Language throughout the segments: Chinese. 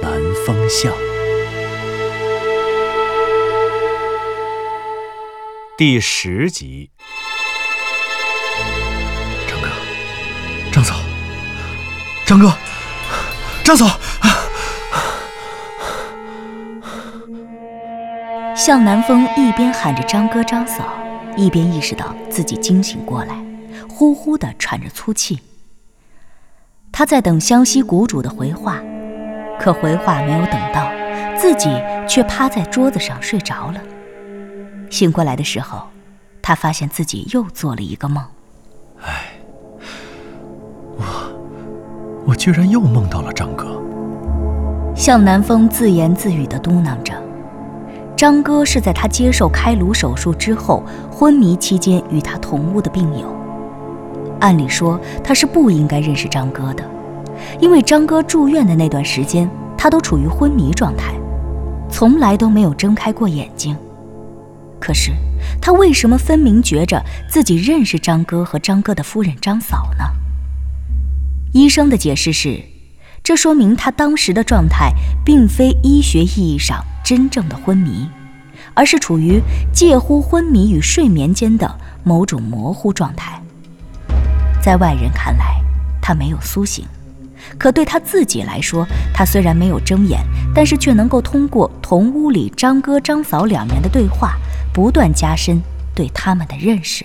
南风向》第十集。张哥，张嫂，张哥，张嫂，向南风一边喊着张哥张嫂，一边意识到自己惊醒过来，呼呼的喘着粗气。他在等湘西谷主的回话，可回话没有等到，自己却趴在桌子上睡着了。醒过来的时候，他发现自己又做了一个梦。我我居然又梦到了张哥。向南风自言自语的嘟囔着：“张哥是在他接受开颅手术之后昏迷期间与他同屋的病友。按理说他是不应该认识张哥的，因为张哥住院的那段时间，他都处于昏迷状态，从来都没有睁开过眼睛。可是他为什么分明觉着自己认识张哥和张哥的夫人张嫂呢？”医生的解释是，这说明他当时的状态并非医学意义上真正的昏迷，而是处于介乎昏迷与睡眠间的某种模糊状态。在外人看来，他没有苏醒，可对他自己来说，他虽然没有睁眼，但是却能够通过同屋里张哥张嫂两人的对话，不断加深对他们的认识。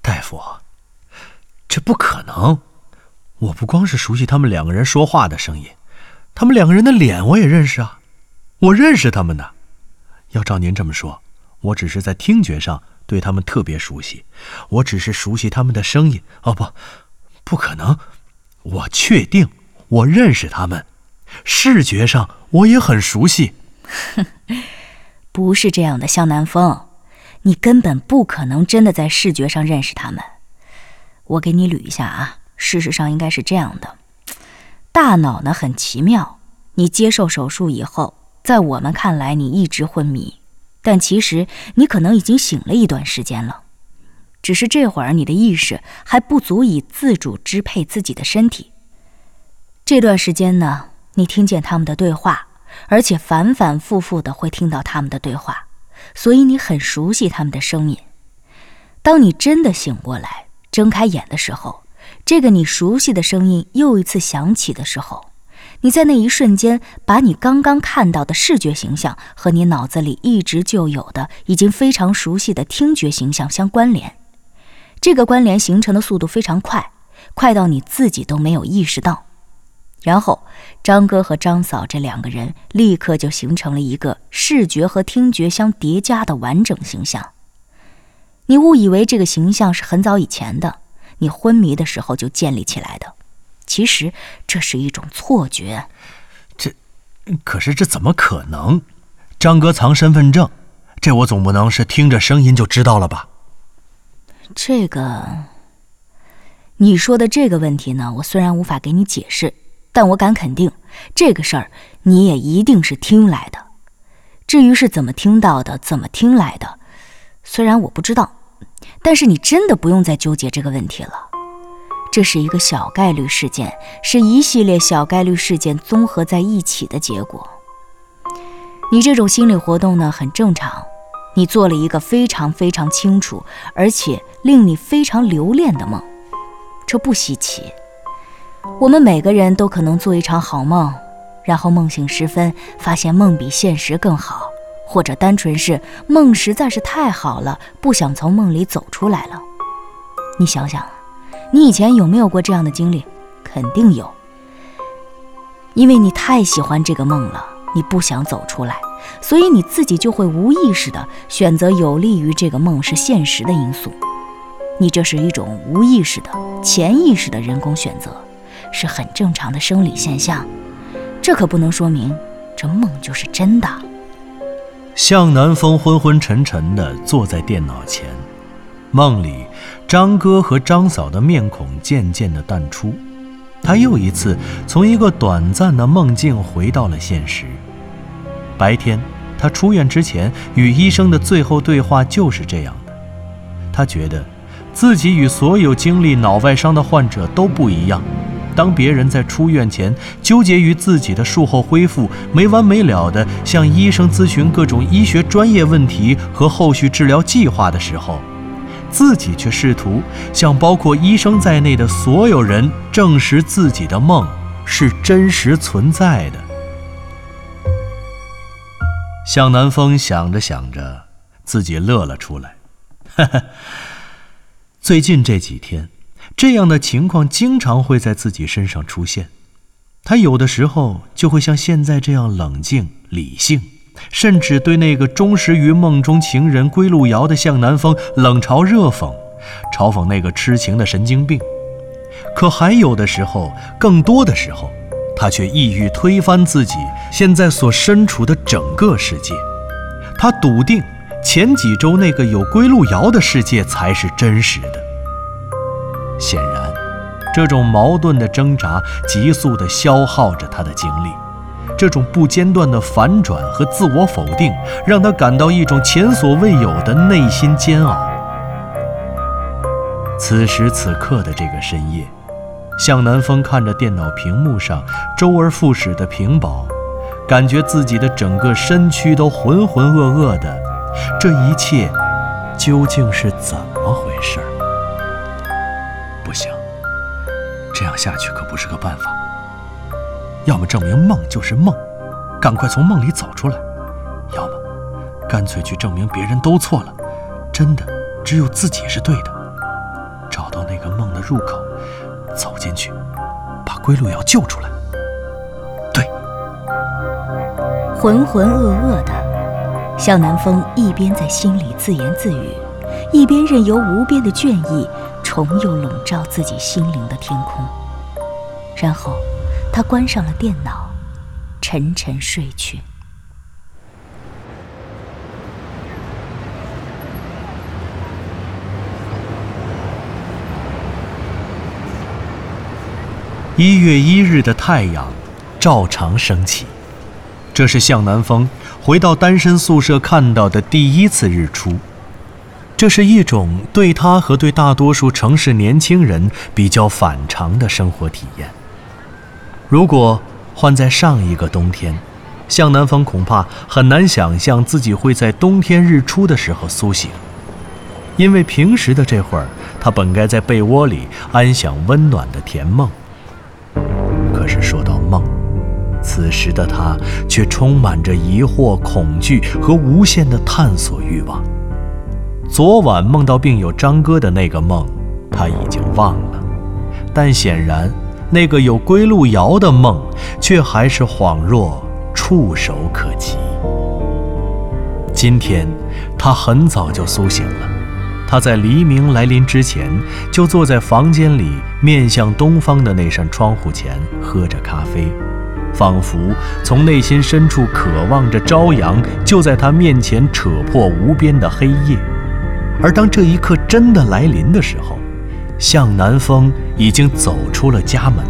大夫，这不可能！我不光是熟悉他们两个人说话的声音，他们两个人的脸我也认识啊，我认识他们的。要照您这么说，我只是在听觉上对他们特别熟悉，我只是熟悉他们的声音。哦不，不可能！我确定我认识他们，视觉上我也很熟悉。不是这样的，向南风，你根本不可能真的在视觉上认识他们。我给你捋一下啊，事实上应该是这样的：大脑呢很奇妙，你接受手术以后，在我们看来你一直昏迷，但其实你可能已经醒了一段时间了，只是这会儿你的意识还不足以自主支配自己的身体。这段时间呢，你听见他们的对话。而且反反复复的会听到他们的对话，所以你很熟悉他们的声音。当你真的醒过来，睁开眼的时候，这个你熟悉的声音又一次响起的时候，你在那一瞬间把你刚刚看到的视觉形象和你脑子里一直就有的、已经非常熟悉的听觉形象相关联。这个关联形成的速度非常快，快到你自己都没有意识到。然后，张哥和张嫂这两个人立刻就形成了一个视觉和听觉相叠加的完整形象。你误以为这个形象是很早以前的，你昏迷的时候就建立起来的，其实这是一种错觉。这，可是这怎么可能？张哥藏身份证，这我总不能是听着声音就知道了吧？这个，你说的这个问题呢，我虽然无法给你解释。但我敢肯定，这个事儿你也一定是听来的。至于是怎么听到的，怎么听来的，虽然我不知道，但是你真的不用再纠结这个问题了。这是一个小概率事件，是一系列小概率事件综合在一起的结果。你这种心理活动呢，很正常。你做了一个非常非常清楚，而且令你非常留恋的梦，这不稀奇。我们每个人都可能做一场好梦，然后梦醒时分，发现梦比现实更好，或者单纯是梦实在是太好了，不想从梦里走出来了。你想想，你以前有没有过这样的经历？肯定有，因为你太喜欢这个梦了，你不想走出来，所以你自己就会无意识的选择有利于这个梦是现实的因素。你这是一种无意识的、潜意识的人工选择，是很正常的生理现象。这可不能说明这梦就是真的。向南风昏昏沉沉的坐在电脑前，梦里张哥和张嫂的面孔渐渐地淡出，他又一次从一个短暂的梦境回到了现实。白天，他出院之前与医生的最后对话就是这样的。他觉得，自己与所有经历脑外伤的患者都不一样。当别人在出院前纠结于自己的术后恢复，没完没了地向医生咨询各种医学专业问题和后续治疗计划的时候，自己却试图向包括医生在内的所有人证实自己的梦是真实存在的。向南风想着想着，自己乐了出来。哈哈，最近这几天。这样的情况经常会在自己身上出现，他有的时候就会像现在这样冷静理性，甚至对那个忠实于梦中情人归路遥的向南风冷嘲热讽，嘲讽那个痴情的神经病。可还有的时候，更多的时候，他却意欲推翻自己现在所身处的整个世界。他笃定前几周那个有归路遥的世界才是真实的。显然，这种矛盾的挣扎急速地消耗着他的精力，这种不间断的反转和自我否定，让他感到一种前所未有的内心煎熬。此时此刻的这个深夜，向南风看着电脑屏幕上周而复始的屏保，感觉自己的整个身躯都浑浑噩噩的。这一切究竟是怎么回事？不行，这样下去可不是个办法。要么证明梦就是梦，赶快从梦里走出来；要么干脆去证明别人都错了，真的只有自己是对的。找到那个梦的入口，走进去，把归路遥救出来。对，浑浑噩噩的，向南风一边在心里自言自语，一边任由无边的倦意。重又笼罩自己心灵的天空，然后他关上了电脑，沉沉睡去。一月一日的太阳照常升起，这是向南风回到单身宿舍看到的第一次日出。这是一种对他和对大多数城市年轻人比较反常的生活体验。如果换在上一个冬天，向南风恐怕很难想象自己会在冬天日出的时候苏醒，因为平时的这会儿，他本该在被窝里安享温暖的甜梦。可是说到梦，此时的他却充满着疑惑、恐惧和无限的探索欲望。昨晚梦到病友张哥的那个梦，他已经忘了，但显然那个有归路遥的梦，却还是恍若触手可及。今天，他很早就苏醒了，他在黎明来临之前，就坐在房间里面向东方的那扇窗户前，喝着咖啡，仿佛从内心深处渴望着朝阳就在他面前扯破无边的黑夜。而当这一刻真的来临的时候，向南风已经走出了家门，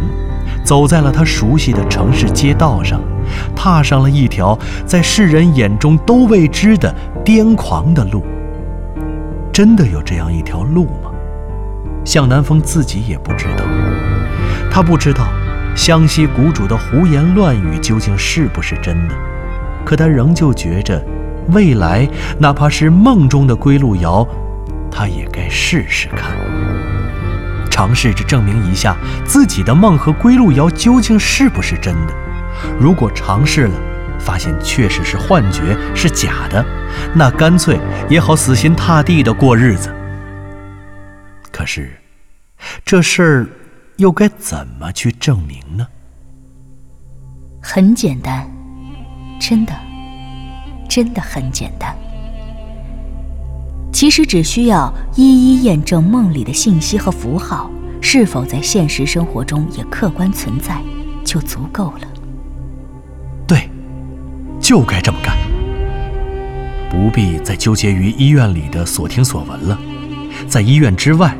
走在了他熟悉的城市街道上，踏上了一条在世人眼中都未知的癫狂的路。真的有这样一条路吗？向南风自己也不知道。他不知道湘西谷主的胡言乱语究竟是不是真的，可他仍旧觉着。未来，哪怕是梦中的归路遥，他也该试试看，尝试着证明一下自己的梦和归路遥究竟是不是真的。如果尝试了，发现确实是幻觉，是假的，那干脆也好死心塌地的过日子。可是，这事儿又该怎么去证明呢？很简单，真的。真的很简单。其实只需要一一验证梦里的信息和符号是否在现实生活中也客观存在，就足够了。对，就该这么干，不必再纠结于医院里的所听所闻了。在医院之外，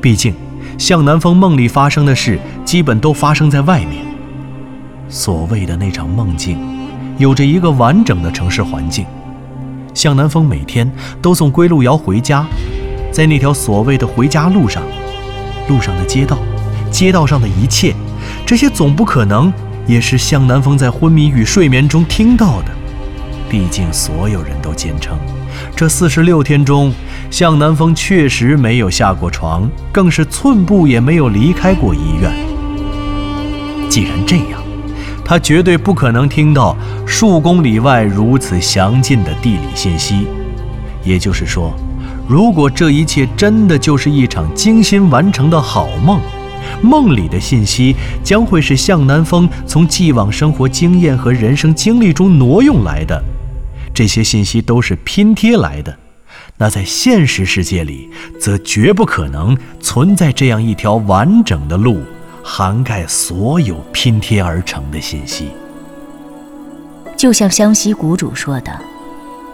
毕竟向南风梦里发生的事，基本都发生在外面。所谓的那场梦境，有着一个完整的城市环境。向南风每天都送归路遥回家，在那条所谓的回家路上，路上的街道，街道上的一切，这些总不可能也是向南风在昏迷与睡眠中听到的。毕竟所有人都坚称，这四十六天中，向南风确实没有下过床，更是寸步也没有离开过医院。既然这样。他绝对不可能听到数公里外如此详尽的地理信息。也就是说，如果这一切真的就是一场精心完成的好梦，梦里的信息将会是向南风从既往生活经验和人生经历中挪用来的，这些信息都是拼贴来的。那在现实世界里，则绝不可能存在这样一条完整的路。涵盖所有拼贴而成的信息，就像湘西谷主说的：“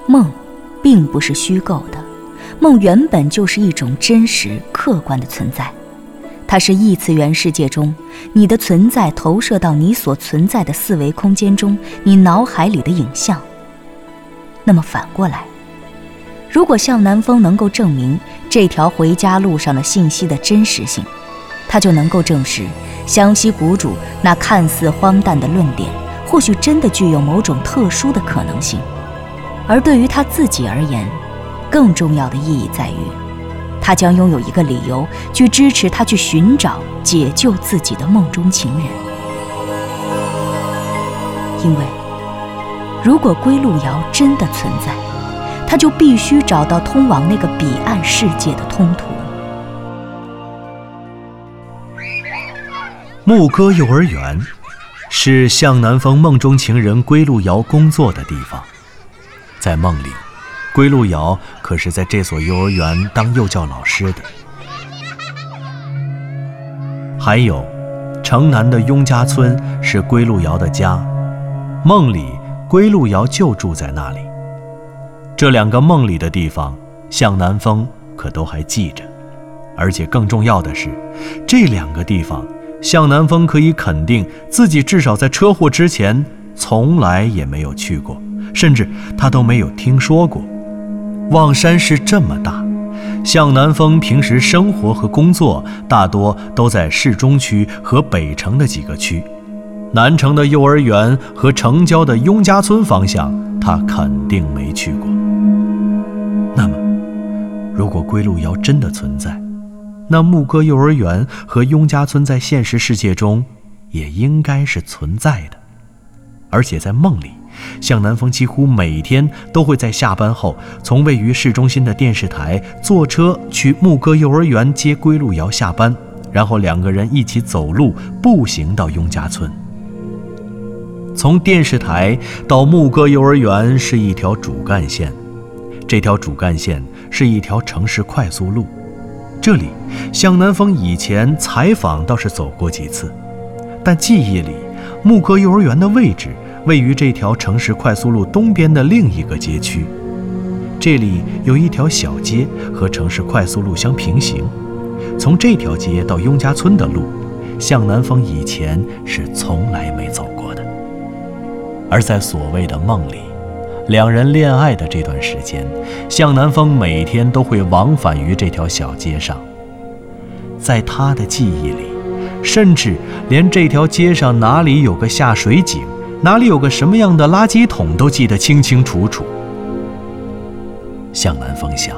梦，并不是虚构的，梦原本就是一种真实客观的存在，它是异次元世界中你的存在投射到你所存在的四维空间中，你脑海里的影像。那么反过来，如果向南风能够证明这条回家路上的信息的真实性。”他就能够证实，湘西谷主那看似荒诞的论点，或许真的具有某种特殊的可能性。而对于他自己而言，更重要的意义在于，他将拥有一个理由去支持他去寻找、解救自己的梦中情人。因为，如果归路遥真的存在，他就必须找到通往那个彼岸世界的通途。牧歌幼儿园是向南风梦中情人归路遥工作的地方。在梦里，归路遥可是在这所幼儿园当幼教老师的。还有，城南的雍家村是归路遥的家，梦里归路遥就住在那里。这两个梦里的地方，向南风可都还记着。而且更重要的是，这两个地方。向南风可以肯定，自己至少在车祸之前从来也没有去过，甚至他都没有听说过。望山市这么大，向南风平时生活和工作大多都在市中区和北城的几个区，南城的幼儿园和城郊的雍家村方向，他肯定没去过。那么，如果归路遥真的存在，那牧歌幼儿园和雍家村在现实世界中也应该是存在的，而且在梦里，向南风几乎每天都会在下班后从位于市中心的电视台坐车去牧歌幼儿园接归路遥下班，然后两个人一起走路步行到雍家村。从电视台到牧歌幼儿园是一条主干线，这条主干线是一条城市快速路。这里，向南风以前采访倒是走过几次，但记忆里，牧歌幼儿园的位置位于这条城市快速路东边的另一个街区。这里有一条小街和城市快速路相平行，从这条街到雍家村的路，向南风以前是从来没走过的。而在所谓的梦里。两人恋爱的这段时间，向南风每天都会往返于这条小街上。在他的记忆里，甚至连这条街上哪里有个下水井，哪里有个什么样的垃圾桶，都记得清清楚楚。向南风想，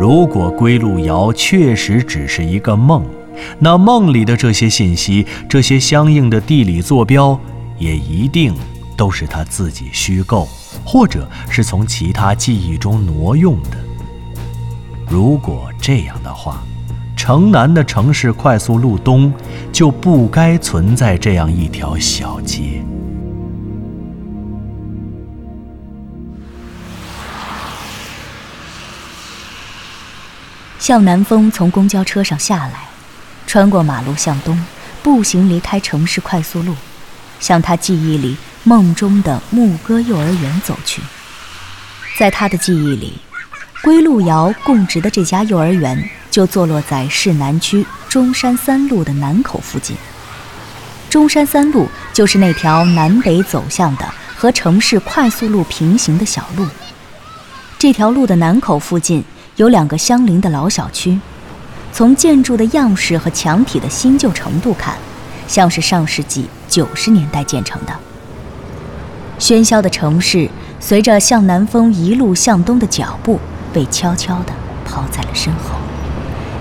如果归路遥确实只是一个梦，那梦里的这些信息，这些相应的地理坐标，也一定都是他自己虚构。或者是从其他记忆中挪用的。如果这样的话，城南的城市快速路东就不该存在这样一条小街。向南风从公交车上下来，穿过马路向东，步行离开城市快速路，向他记忆里梦中的牧歌幼儿园走去。在他的记忆里，归路遥供职的这家幼儿园就坐落在市南区中山三路的南口附近。中山三路就是那条南北走向的和城市快速路平行的小路。这条路的南口附近有两个相邻的老小区，从建筑的样式和墙体的新旧程度看，像是上世纪九十年代建成的。喧嚣的城市随着向南风一路向东的脚步，被悄悄地抛在了身后。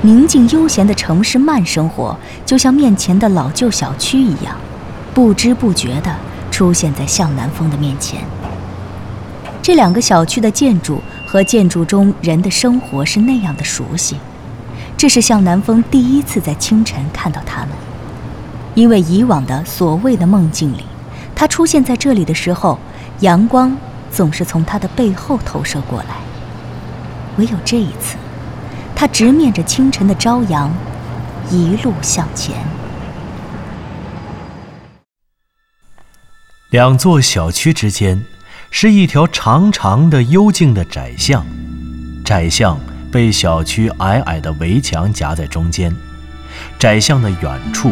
宁静悠闲的城市慢生活，就像面前的老旧小区一样，不知不觉地出现在向南风的面前。这两个小区的建筑和建筑中人的生活是那样的熟悉，这是向南风第一次在清晨看到他们。因为以往的所谓的梦境里，他出现在这里的时候，阳光总是从他的背后投射过来。唯有这一次。他直面着清晨的朝阳，一路向前。两座小区之间是一条长长的、幽静的窄巷，窄巷被小区矮矮的围墙夹在中间。窄巷的远处，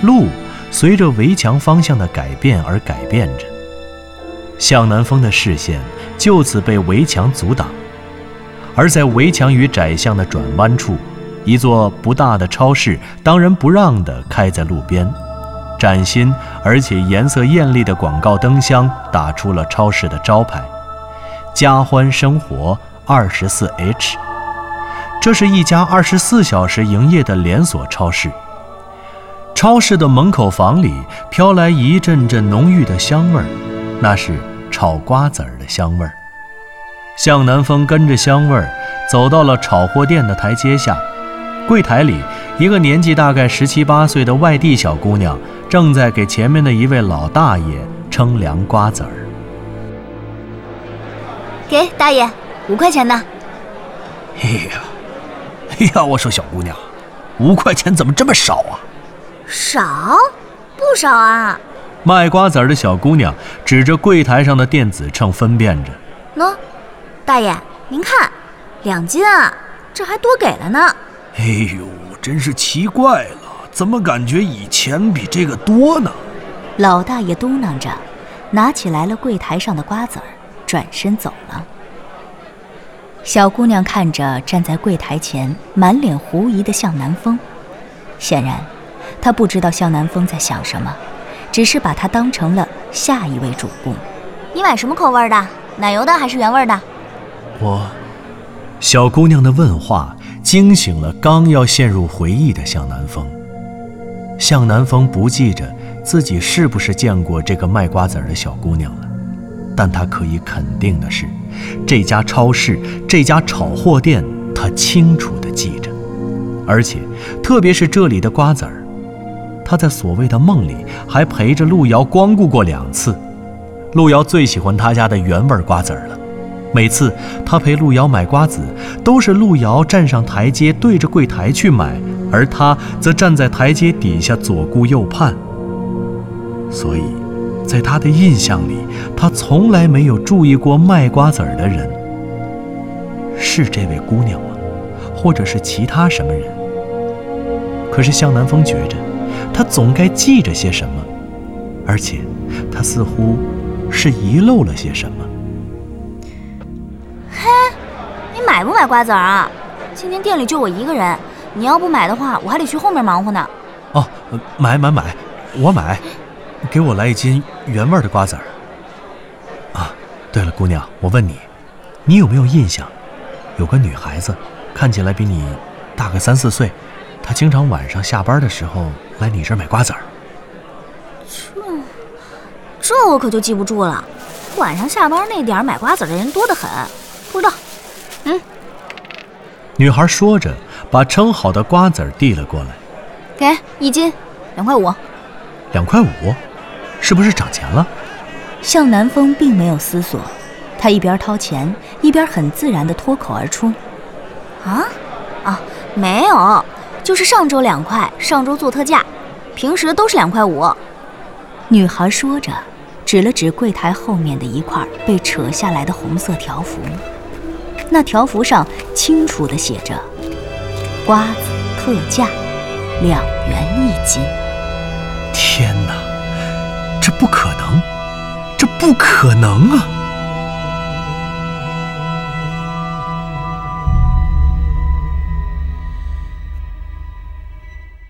路随着围墙方向的改变而改变着。向南风的视线就此被围墙阻挡。而在围墙与窄巷的转弯处，一座不大的超市当仁不让地开在路边，崭新而且颜色艳丽的广告灯箱打出了超市的招牌“家欢生活二十四 H”。这是一家二十四小时营业的连锁超市。超市的门口房里飘来一阵阵浓郁的香味儿，那是炒瓜子儿的香味儿。向南风跟着香味儿走到了炒货店的台阶下，柜台里，一个年纪大概十七八岁的外地小姑娘正在给前面的一位老大爷称凉瓜子儿。给大爷五块钱呢。哎呀，哎呀，我说小姑娘，五块钱怎么这么少啊？少？不少啊。卖瓜子儿的小姑娘指着柜台上的电子秤分辨着。喏。大爷，您看，两斤啊，这还多给了呢。哎呦，真是奇怪了，怎么感觉以前比这个多呢？老大爷嘟囔着，拿起来了柜台上的瓜子儿，转身走了。小姑娘看着站在柜台前满脸狐疑的向南风，显然，她不知道向南风在想什么，只是把他当成了下一位主顾。你买什么口味的？奶油的还是原味的？我，小姑娘的问话惊醒了刚要陷入回忆的向南风。向南风不记着自己是不是见过这个卖瓜子儿的小姑娘了，但他可以肯定的是，这家超市、这家炒货店，他清楚地记着，而且特别是这里的瓜子儿，他在所谓的梦里还陪着路遥光顾过两次。路遥最喜欢他家的原味瓜子了。每次他陪路遥买瓜子，都是路遥站上台阶对着柜台去买，而他则站在台阶底下左顾右盼。所以，在他的印象里，他从来没有注意过卖瓜子的人是这位姑娘吗？或者是其他什么人？可是向南风觉着，他总该记着些什么，而且他似乎是遗漏了些什么。嘿，你买不买瓜子儿啊？今天店里就我一个人，你要不买的话，我还得去后面忙活呢。哦，买买买，我买，给我来一斤原味的瓜子儿。啊，对了，姑娘，我问你，你有没有印象，有个女孩子，看起来比你大个三四岁，她经常晚上下班的时候来你这儿买瓜子儿。这，这我可就记不住了。晚上下班那点儿买瓜子的人多得很，不知道。嗯，女孩说着，把称好的瓜子递了过来，给一斤，两块五。两块五，是不是涨钱了？向南风并没有思索，他一边掏钱，一边很自然的脱口而出：“啊，啊，没有，就是上周两块，上周做特价，平时都是两块五。女孩说着，指了指柜台后面的一块被扯下来的红色条幅，那条幅上清楚地写着：“瓜子特价，两元一斤。”天哪，这不可能，这不可能啊！